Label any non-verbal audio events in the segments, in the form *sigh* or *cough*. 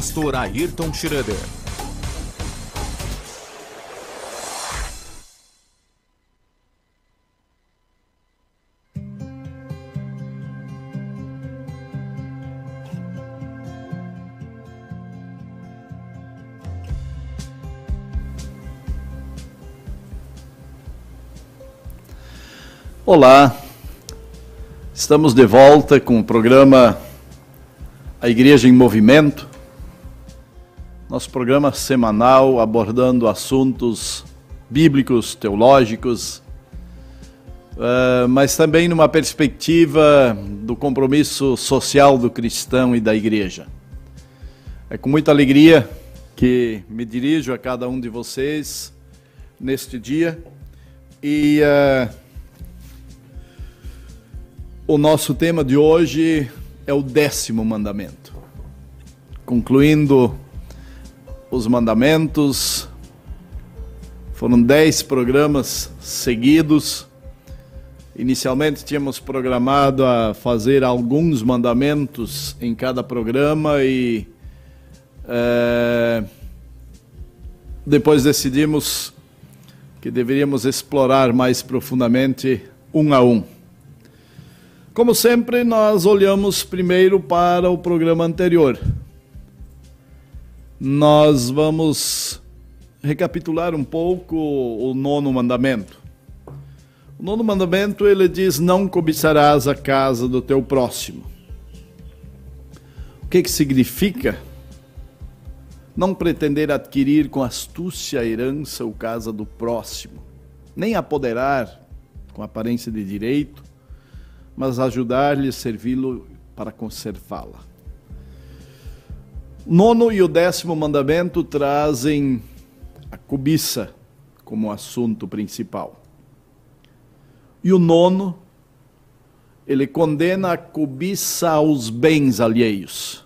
Pastor Ayrton Schroeder. Olá, estamos de volta com o programa A Igreja em Movimento, nosso programa semanal abordando assuntos bíblicos, teológicos, uh, mas também numa perspectiva do compromisso social do cristão e da igreja. É com muita alegria que me dirijo a cada um de vocês neste dia e. Uh, o nosso tema de hoje é o décimo mandamento. Concluindo os mandamentos, foram dez programas seguidos. Inicialmente tínhamos programado a fazer alguns mandamentos em cada programa e é, depois decidimos que deveríamos explorar mais profundamente um a um. Como sempre, nós olhamos primeiro para o programa anterior. Nós vamos recapitular um pouco o nono mandamento. O nono mandamento ele diz: Não cobiçarás a casa do teu próximo. O que, que significa? Não pretender adquirir com astúcia a herança ou casa do próximo, nem apoderar com aparência de direito mas ajudar-lhe servi-lo para conservá-la. Nono e o décimo mandamento trazem a cobiça como assunto principal. E o nono, ele condena a cobiça aos bens alheios.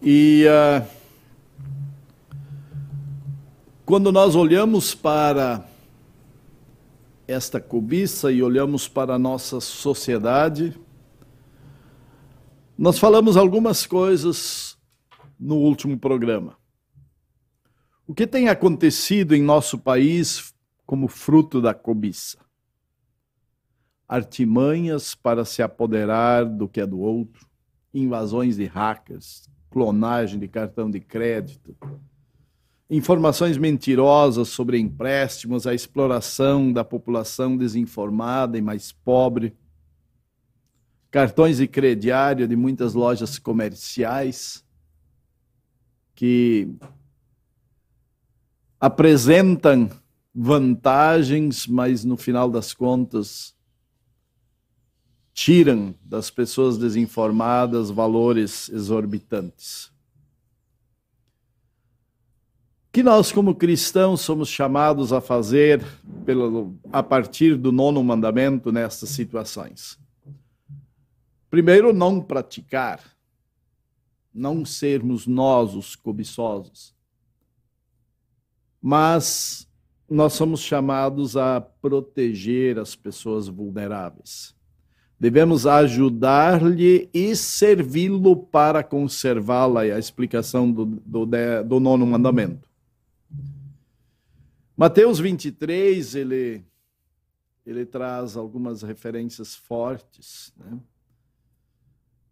E uh, quando nós olhamos para esta cobiça e olhamos para a nossa sociedade, nós falamos algumas coisas no último programa. O que tem acontecido em nosso país como fruto da cobiça? Artimanhas para se apoderar do que é do outro, invasões de hackers, clonagem de cartão de crédito, informações mentirosas sobre empréstimos, a exploração da população desinformada e mais pobre, cartões de crediário de muitas lojas comerciais que apresentam vantagens, mas no final das contas tiram das pessoas desinformadas valores exorbitantes que nós, como cristãos, somos chamados a fazer pelo, a partir do nono mandamento nestas situações? Primeiro, não praticar, não sermos nós os cobiçosos, mas nós somos chamados a proteger as pessoas vulneráveis. Devemos ajudar-lhe e servi-lo para conservá-la, é a explicação do, do, do nono mandamento. Mateus 23, ele, ele traz algumas referências fortes. Né?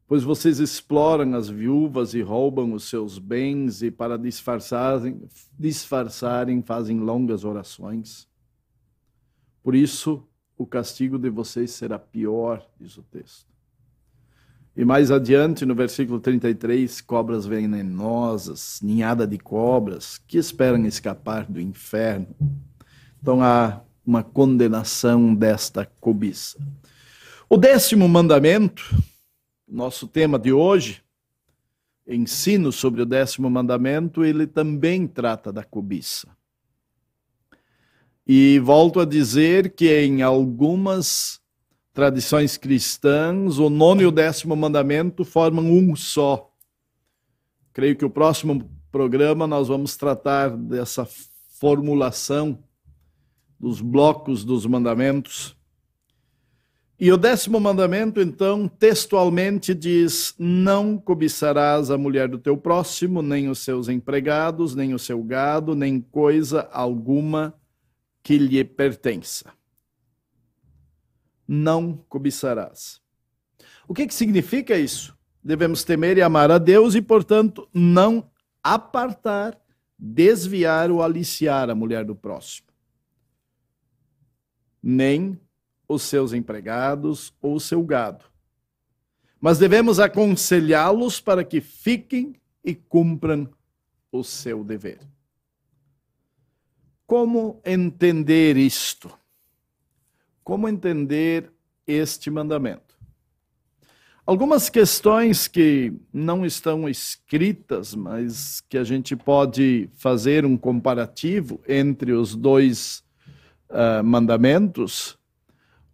Pois vocês exploram as viúvas e roubam os seus bens, e para disfarçarem, disfarçarem fazem longas orações. Por isso, o castigo de vocês será pior, diz o texto. E mais adiante, no versículo 33, cobras venenosas, ninhada de cobras, que esperam escapar do inferno. Então há uma condenação desta cobiça. O décimo mandamento, nosso tema de hoje, ensino sobre o décimo mandamento, ele também trata da cobiça. E volto a dizer que em algumas tradições cristãs, o nono e o décimo mandamento formam um só. Creio que o próximo programa nós vamos tratar dessa formulação dos blocos dos mandamentos. E o décimo mandamento, então, textualmente diz: Não cobiçarás a mulher do teu próximo, nem os seus empregados, nem o seu gado, nem coisa alguma que lhe pertença. Não cobiçarás. O que, que significa isso? Devemos temer e amar a Deus e, portanto, não apartar, desviar ou aliciar a mulher do próximo. Nem os seus empregados ou o seu gado. Mas devemos aconselhá-los para que fiquem e cumpram o seu dever. Como entender isto? Como entender este mandamento? Algumas questões que não estão escritas, mas que a gente pode fazer um comparativo entre os dois uh, mandamentos,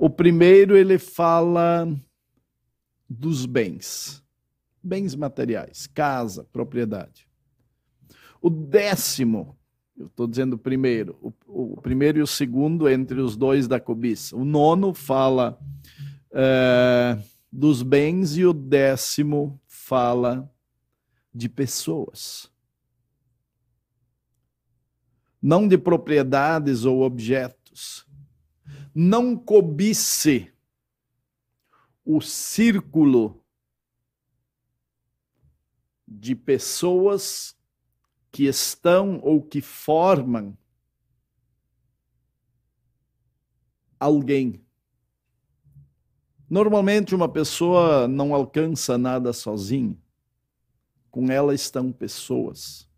o primeiro ele fala dos bens, bens materiais, casa, propriedade. O décimo, eu estou dizendo o primeiro, o, o, primeiro e o segundo entre os dois da cobiça. O nono fala é, dos bens e o décimo fala de pessoas. Não de propriedades ou objetos não cobice o círculo de pessoas que estão ou que formam alguém. Normalmente, uma pessoa não alcança nada sozinha. Com ela estão pessoas.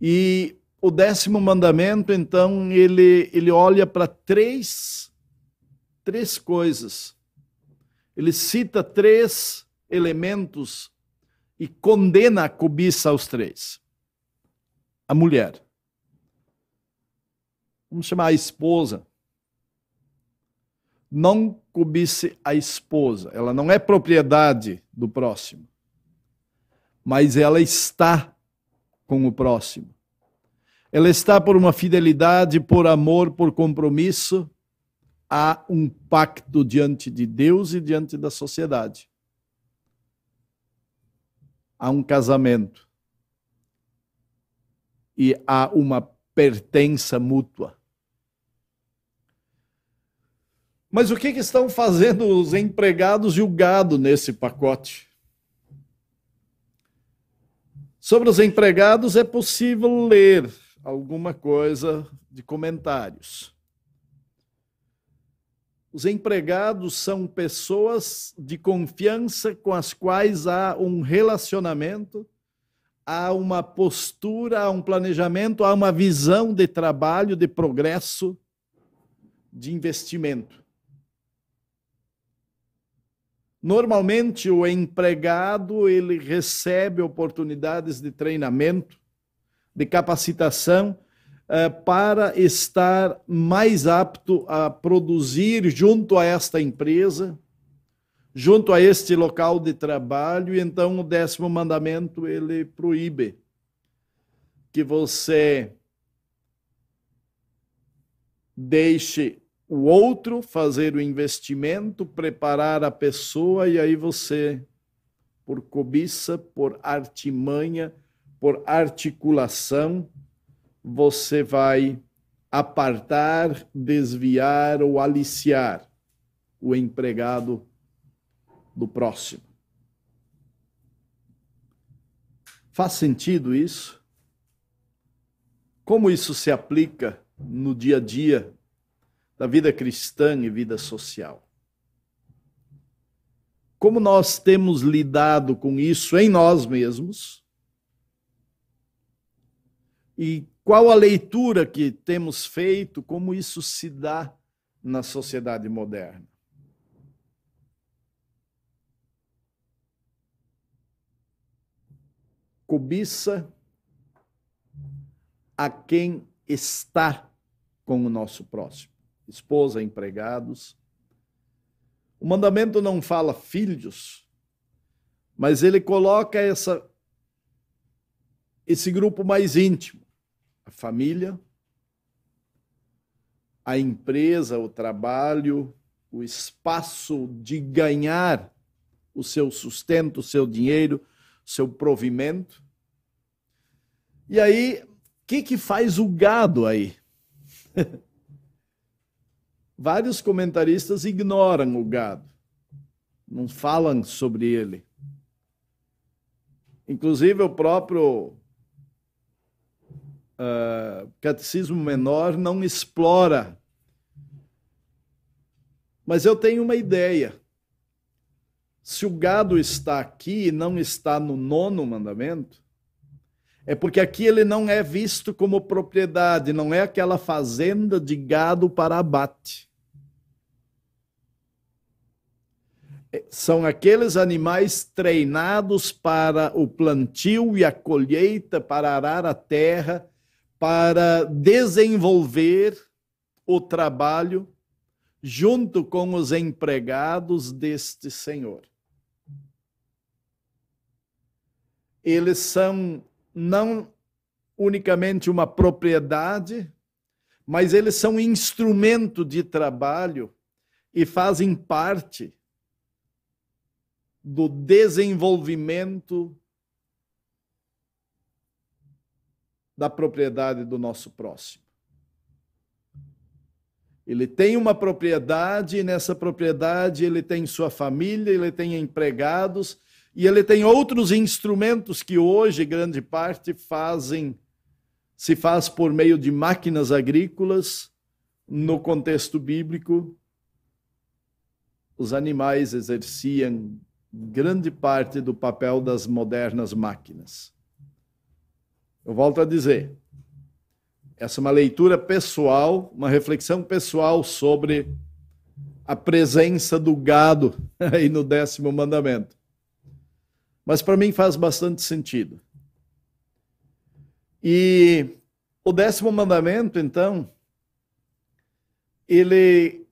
E o décimo mandamento, então, ele, ele olha para três, três coisas. Ele cita três elementos e condena a cobiça aos três. A mulher. Vamos chamar a esposa. Não cobice a esposa. Ela não é propriedade do próximo. Mas ela está com o próximo. Ela está por uma fidelidade, por amor, por compromisso. Há um pacto diante de Deus e diante da sociedade. Há um casamento. E há uma pertença mútua. Mas o que, que, estão fazendo os empregados e o gado nesse pacote? Sobre os empregados é possível ler alguma coisa de comentários. Os empregados são pessoas de confiança com as quais há um relacionamento, há uma postura, há um planejamento, há uma visão de trabalho, de progresso, de investimento. Normalmente o empregado ele recebe oportunidades de treinamento, de capacitação uh, para estar mais apto a produzir junto a esta empresa, junto a este local de trabalho. E então o décimo mandamento ele proíbe que você deixe o outro fazer o investimento, preparar a pessoa e aí você, por cobiça, por artimanha, por articulação, você vai apartar, desviar ou aliciar o empregado do próximo. Faz sentido isso? Como isso se aplica no dia a dia da vida cristã e vida social? Como nós temos lidado com isso em nós mesmos? E qual a leitura que temos feito, como isso se dá na sociedade moderna? Cobiça a quem está com o nosso próximo, esposa, empregados. O mandamento não fala filhos, mas ele coloca essa, esse grupo mais íntimo a família, a empresa, o trabalho, o espaço de ganhar o seu sustento, o seu dinheiro, o seu provimento. E aí, o que, que faz o gado aí? *laughs* Vários comentaristas ignoram o gado, não falam sobre ele. Inclusive, o próprio uh, Catecismo Menor não explora. Mas eu tenho uma ideia. Se o gado está aqui e não está no nono mandamento, é porque aqui ele não é visto como propriedade, não é aquela fazenda de gado para abate. É, são aqueles animais treinados para o plantio e a colheita, para arar a terra, para desenvolver o trabalho junto com os empregados deste Senhor. Eles são não unicamente uma propriedade, mas eles são instrumento de trabalho e fazem parte do desenvolvimento da propriedade do nosso próximo. Ele tem uma propriedade, e nessa propriedade ele tem sua família, ele tem empregados, e ele tem outros instrumentos que hoje, grande parte, fazem, se faz por meio de máquinas agrícolas, no contexto bíblico, os animais exerciam grande parte do papel das modernas máquinas. Eu volto a dizer, essa é uma leitura pessoal, uma reflexão pessoal sobre a presença do gado *laughs* aí no décimo mandamento mas para mim faz bastante sentido. E o décimo mandamento, então, ele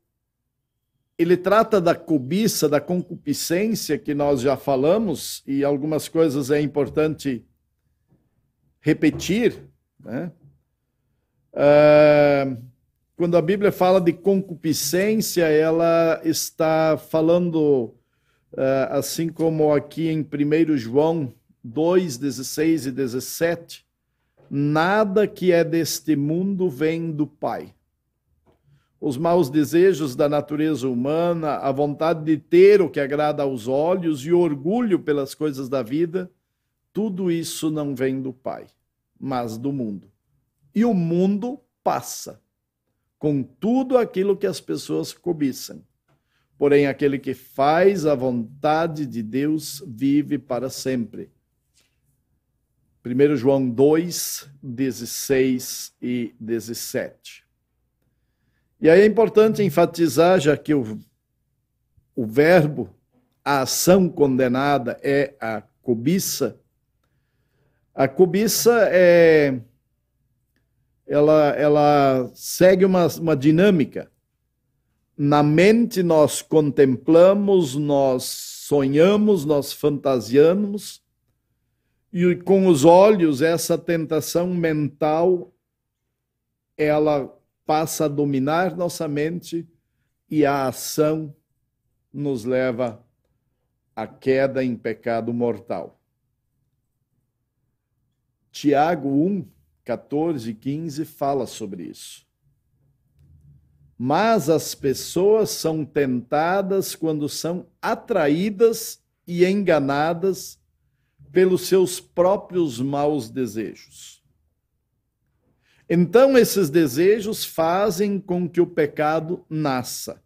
ele trata da cobiça, da concupiscência que nós já falamos e algumas coisas é importante repetir, né? Uh, quando a Bíblia fala de concupiscência, ela está falando ah, assim como aqui em 1 João 2, 16 e 17, nada que é deste mundo vem do Pai. Os maus desejos da natureza humana, a vontade de ter o que agrada aos olhos e o orgulho pelas coisas da vida, tudo isso não vem do Pai, mas do mundo. E o mundo passa com tudo aquilo que as pessoas cobiçam Porém, aquele que faz a vontade de Deus vive para sempre. 1 João 2, 16 e 17. E aí é importante enfatizar, já que o, o verbo, a ação condenada é a cobiça, a cobiça é. Ela, ela segue uma, uma dinâmica na mente nós contemplamos, nós sonhamos, nós fantasiamos, e com os olhos essa tentação mental ela passa a dominar nossa mente e a ação nos leva à queda em pecado mortal. Tiago 1, 14 e 15 fala sobre isso. Mas as pessoas são tentadas quando são atraídas e enganadas pelos seus próprios maus desejos. Então, esses desejos fazem com que o pecado nasça.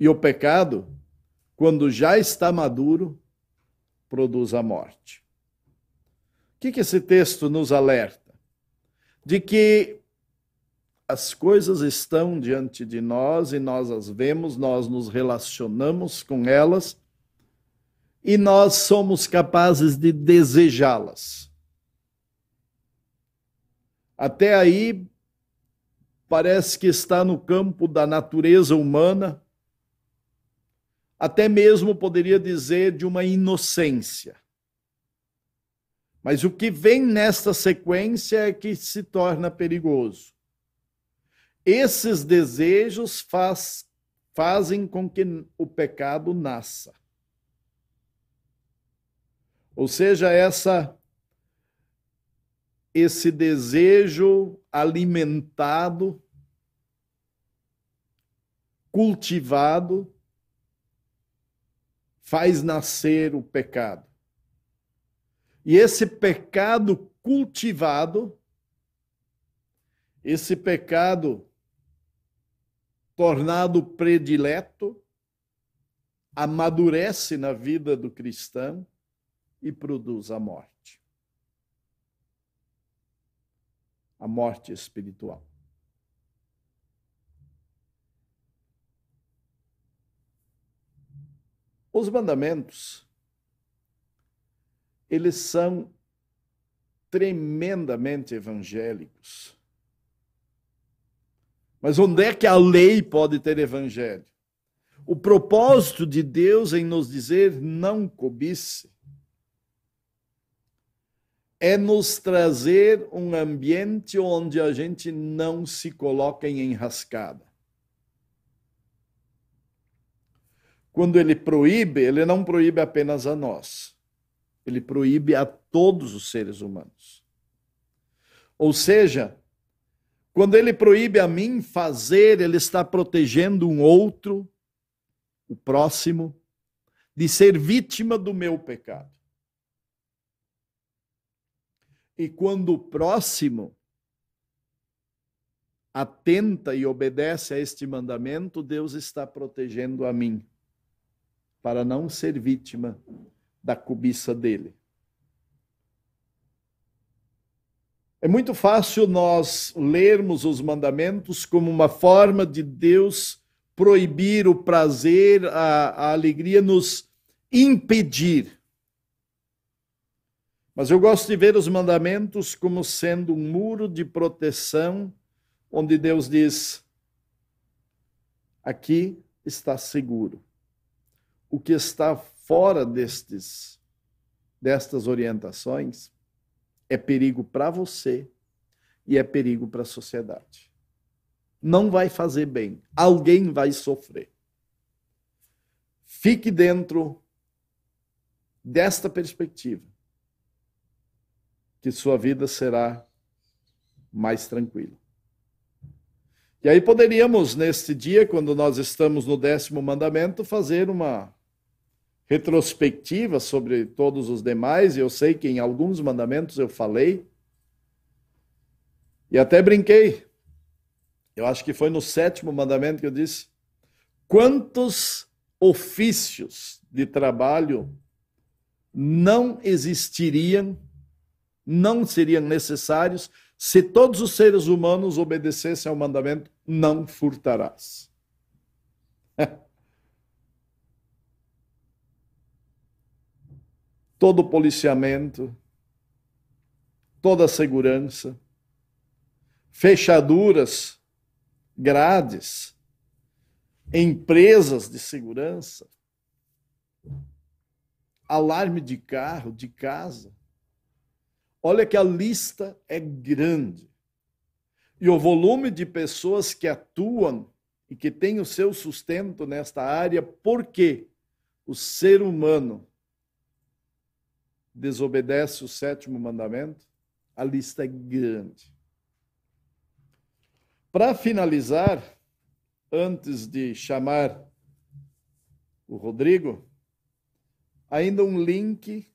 E o pecado, quando já está maduro, produz a morte. O que, que esse texto nos alerta? De que as coisas estão diante de nós e nós as vemos, nós nos relacionamos com elas e nós somos capazes de desejá-las. Até aí, parece que está no campo da natureza humana, até mesmo poderia dizer de uma inocência. Mas o que vem nesta sequência é que se torna perigoso esses desejos faz, fazem com que o pecado nasça. Ou seja, essa esse desejo alimentado, cultivado, faz nascer o pecado. E esse pecado cultivado, esse pecado tornado predileto, amadurece na vida do cristão e produz a morte. A morte espiritual. Os mandamentos, eles são tremendamente evangélicos. Mas onde é que a lei pode ter evangelho? O propósito de Deus em nos dizer não cobice é nos trazer um ambiente onde a gente não se coloca em enrascada. Quando ele proíbe, ele não proíbe apenas a nós, ele proíbe a todos os seres humanos. Ou seja, quando ele proíbe a mim fazer, ele está protegendo um outro, o próximo, de ser vítima do meu pecado. E quando o próximo atenta e obedece a este mandamento, Deus está protegendo a mim, para não ser vítima da cobiça dele. É muito fácil nós lermos os mandamentos como uma forma de Deus proibir o prazer, a, a alegria, nos impedir. Mas eu gosto de ver os mandamentos como sendo um muro de proteção, onde Deus diz: aqui está seguro. O que está fora destes, destas orientações é perigo para você e é perigo para a sociedade. Não vai fazer bem. Alguém vai sofrer. Fique dentro desta perspectiva, que sua vida será mais tranquila. E aí poderíamos, neste dia, quando nós estamos no décimo mandamento, fazer uma retrospectiva sobre todos os demais, eu sei que em alguns mandamentos eu falei, e até brinquei. Eu acho que foi no sétimo mandamento que eu disse: quantos ofícios de trabalho não existiriam, não seriam necessários se todos os seres humanos obedecessem ao mandamento: não furtarás. *laughs* todo o policiamento, toda a segurança, fechaduras, grades, empresas de segurança, alarme de carro, de casa. Olha que a lista é grande. E o volume de pessoas que atuam e que têm o seu sustento nesta área, porque o ser humano desobedece o sétimo mandamento, a lista é grande. Para finalizar, antes de chamar o Rodrigo, ainda um link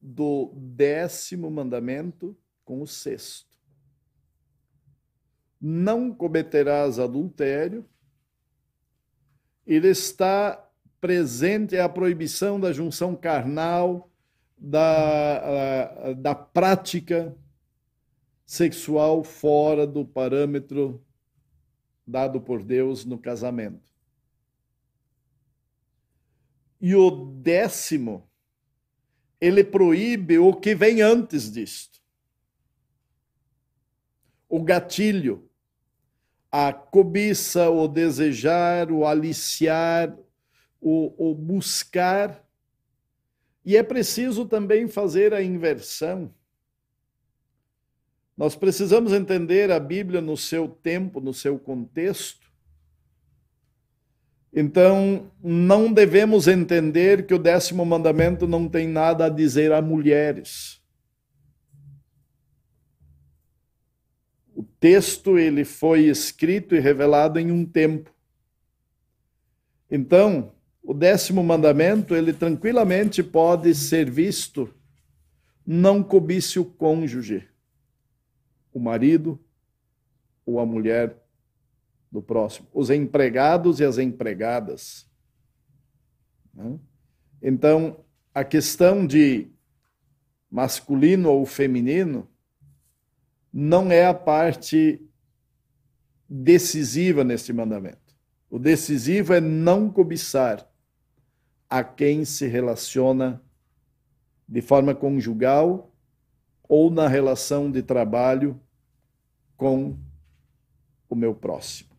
do décimo mandamento com o sexto. Não cometerás adultério. Ele está presente a proibição da junção carnal da, da prática sexual fora do parâmetro dado por Deus no casamento. E o décimo, ele proíbe o que vem antes disto. O gatilho, a cobiça, o desejar, o aliciar, o, o buscar e é preciso também fazer a inversão. Nós precisamos entender a Bíblia no seu tempo, no seu contexto. Então, não devemos entender que o décimo mandamento não tem nada a dizer a mulheres. O texto ele foi escrito e revelado em um tempo. Então, o décimo mandamento, ele tranquilamente pode ser visto não cobice o cônjuge, o marido ou a mulher do próximo, os empregados e as empregadas. Né? Então, a questão de masculino ou feminino não é a parte decisiva neste mandamento. O decisivo é não cobiçar a quem se relaciona de forma conjugal ou na relação de trabalho com o meu próximo.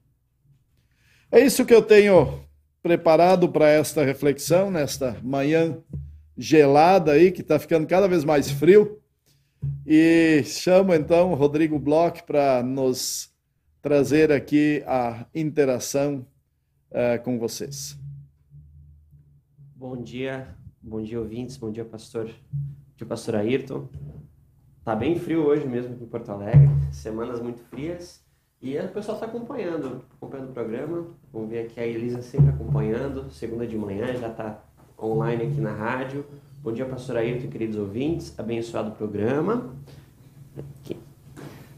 É isso que eu tenho preparado para esta reflexão, nesta manhã gelada aí, que está ficando cada vez mais frio. E chamo então o Rodrigo Bloch para nos trazer aqui a interação uh, com vocês. Bom dia, bom dia ouvintes, bom dia pastor, bom dia pastor Ayrton. Tá bem frio hoje mesmo aqui em Porto Alegre, semanas muito frias. E o pessoal está acompanhando, acompanhando o programa. Vamos ver aqui a Elisa sempre acompanhando, segunda de manhã, já está online aqui na rádio. Bom dia, pastor Ayrton, queridos ouvintes. Abençoado programa. Aqui.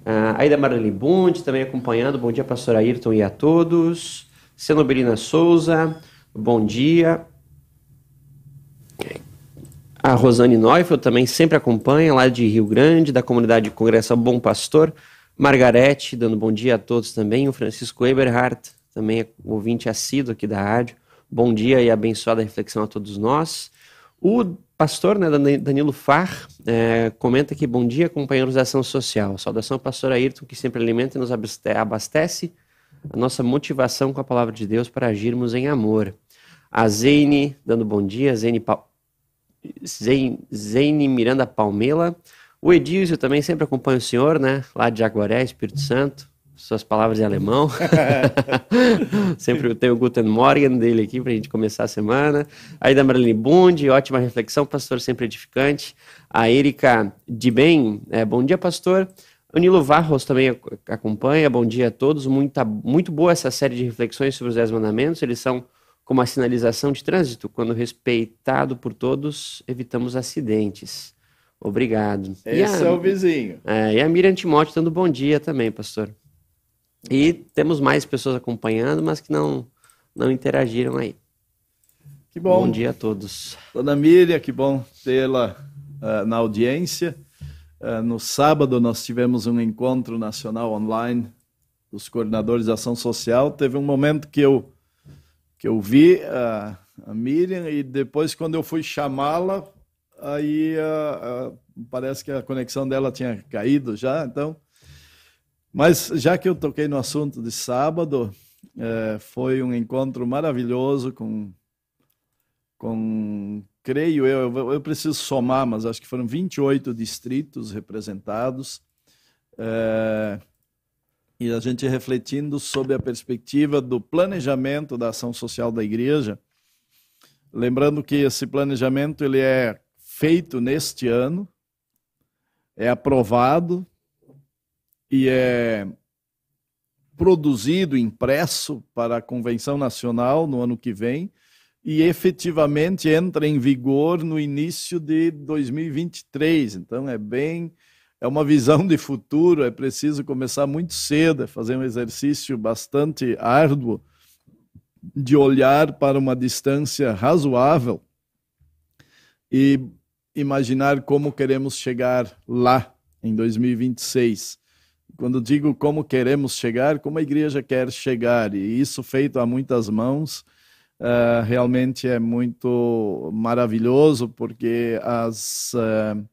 Ah, Aida Marlene Bund também acompanhando. Bom dia, pastor Ayrton e a todos. Senobelina Souza, bom dia. A Rosane Neufeld também sempre acompanha, lá de Rio Grande, da comunidade de Congresso Bom Pastor. Margarete, dando bom dia a todos também. O Francisco Eberhardt, também é ouvinte assíduo aqui da rádio. Bom dia e abençoada reflexão a todos nós. O pastor né, Danilo Far é, comenta que bom dia, companheiros da ação social. Saudação, pastor Ayrton, que sempre alimenta e nos abastece a nossa motivação com a palavra de Deus para agirmos em amor. A Zeine, dando bom dia, Zeine, pa... Zeine Miranda Palmela. O Edílio também sempre acompanha o senhor, né? Lá de Jaguaré, Espírito Santo. Suas palavras em alemão. *laughs* *laughs* sempre tem o Guten Morgen dele aqui para a gente começar a semana. Aí da Marlene Bund, ótima reflexão, pastor sempre edificante. A Erika de Bem, é, bom dia, pastor. O Nilo Varros também acompanha, bom dia a todos. Muita, muito boa essa série de reflexões sobre os Dez Mandamentos. Eles são como a sinalização de trânsito. Quando respeitado por todos, evitamos acidentes. Obrigado. Esse a, é o vizinho. É, e a Miriam Timóteo dando bom dia também, pastor. E temos mais pessoas acompanhando, mas que não, não interagiram aí. Que bom. Bom dia a todos. Dona Miriam, que bom tê-la uh, na audiência. Uh, no sábado nós tivemos um encontro nacional online dos coordenadores de ação social. Teve um momento que eu, que eu vi uh, a Miriam e depois quando eu fui chamá-la, aí uh, uh, parece que a conexão dela tinha caído já, então. Mas já que eu toquei no assunto de sábado, uh, foi um encontro maravilhoso com, com creio eu, eu preciso somar, mas acho que foram 28 distritos representados. Eh, e a gente refletindo sobre a perspectiva do planejamento da ação social da igreja, lembrando que esse planejamento ele é feito neste ano, é aprovado e é produzido, impresso para a Convenção Nacional no ano que vem e efetivamente entra em vigor no início de 2023. Então é bem é uma visão de futuro, é preciso começar muito cedo, é fazer um exercício bastante árduo de olhar para uma distância razoável e imaginar como queremos chegar lá em 2026. Quando digo como queremos chegar, como a igreja quer chegar, e isso feito a muitas mãos, uh, realmente é muito maravilhoso, porque as, uh,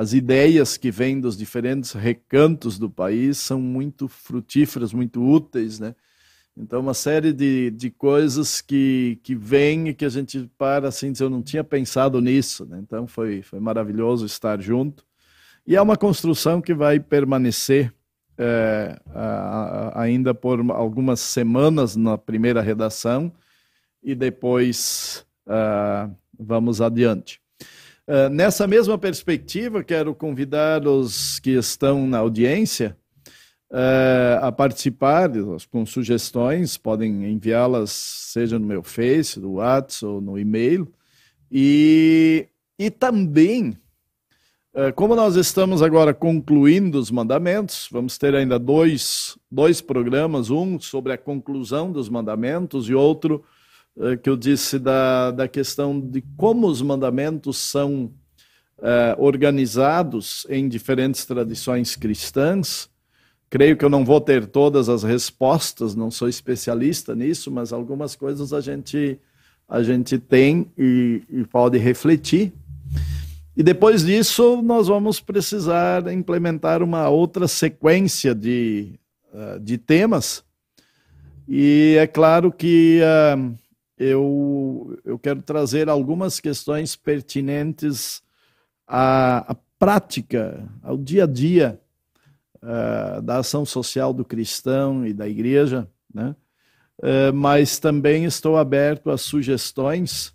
as ideias que vêm dos diferentes recantos do país são muito frutíferas, muito úteis, né? Então, uma série de, de coisas que, que vem e que a gente para assim, diz, eu não tinha pensado nisso. Né? Então, foi, foi maravilhoso estar junto. E é uma construção que vai permanecer é, ainda por algumas semanas na primeira redação e depois uh, vamos adiante. Uh, nessa mesma perspectiva, quero convidar os que estão na audiência uh, a participar com sugestões, podem enviá-las seja no meu Face, no WhatsApp ou no e-mail. E, e também é, como nós estamos agora concluindo os mandamentos, vamos ter ainda dois, dois programas, um sobre a conclusão dos mandamentos e outro é, que eu disse da, da questão de como os mandamentos são é, organizados em diferentes tradições cristãs. Creio que eu não vou ter todas as respostas, não sou especialista nisso, mas algumas coisas a gente, a gente tem e, e pode refletir. E depois disso, nós vamos precisar implementar uma outra sequência de, uh, de temas. E é claro que uh, eu, eu quero trazer algumas questões pertinentes à, à prática, ao dia a dia uh, da ação social do cristão e da igreja, né? mas também estou aberto a sugestões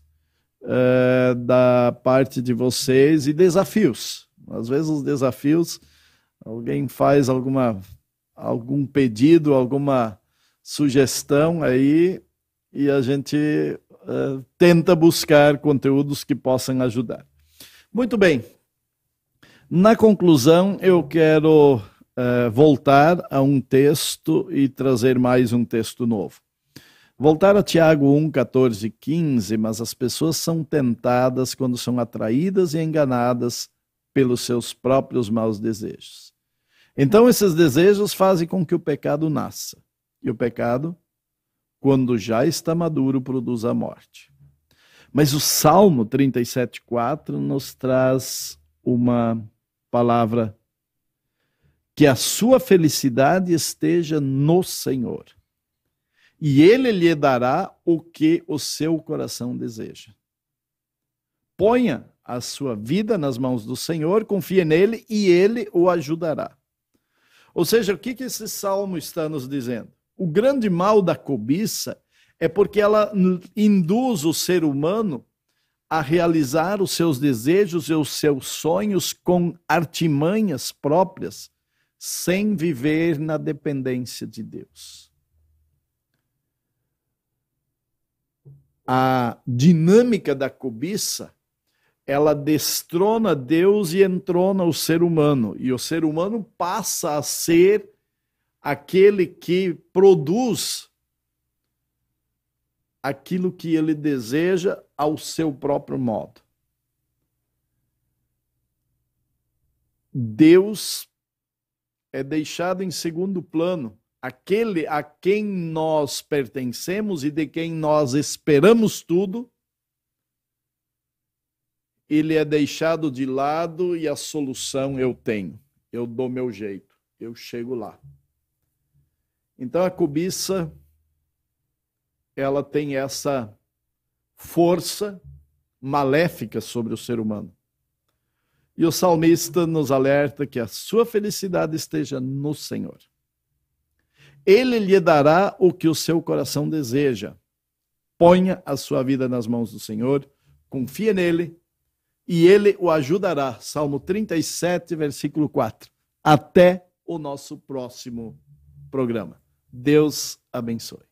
uh, da parte de vocês e desafios. Às vezes os desafios, alguém faz alguma, algum pedido, alguma sugestão aí e a gente uh, tenta buscar conteúdos que possam ajudar. Muito bem. Na conclusão, eu quero uh, voltar a um texto e trazer mais um texto novo. Voltar a Tiago 1, 14 e 15, mas as pessoas são tentadas quando são atraídas e enganadas pelos seus próprios maus desejos. Então, esses desejos fazem com que o pecado nasça. E o pecado, quando já está maduro, produz a morte. Mas o Salmo 37,4 nos traz uma palavra que a sua felicidade esteja no Senhor e ele lhe dará o que o seu coração deseja. Ponha a sua vida nas mãos do Senhor, confie nele e ele o ajudará. Ou seja, o que, que esse salmo está nos dizendo? O grande mal da cobiça é porque ela induz o ser humano a realizar os seus desejos e os seus sonhos com artimanhas próprias, sem viver na dependência de Deus. a dinâmica da cobiça, ela destrona Deus e entrona o ser humano. E o ser humano passa a ser aquele que produz aquilo que ele deseja ao seu próprio modo. Deus é deixado em segundo plano aquele a quem nós pertencemos e de quem nós esperamos tudo, ele é deixado de lado e a solução eu tenho. Eu dou meu jeito, eu chego lá. Então a cobiça ela tem essa força maléfica sobre o ser humano. E o salmista nos alerta que a sua felicidade esteja no Senhor. Ele lhe dará o que o seu coração deseja. Ponha a sua vida nas mãos do Senhor, confia nele e ele o ajudará. Salmo 37, versículo 4. Até o nosso próximo programa. Deus abençoe.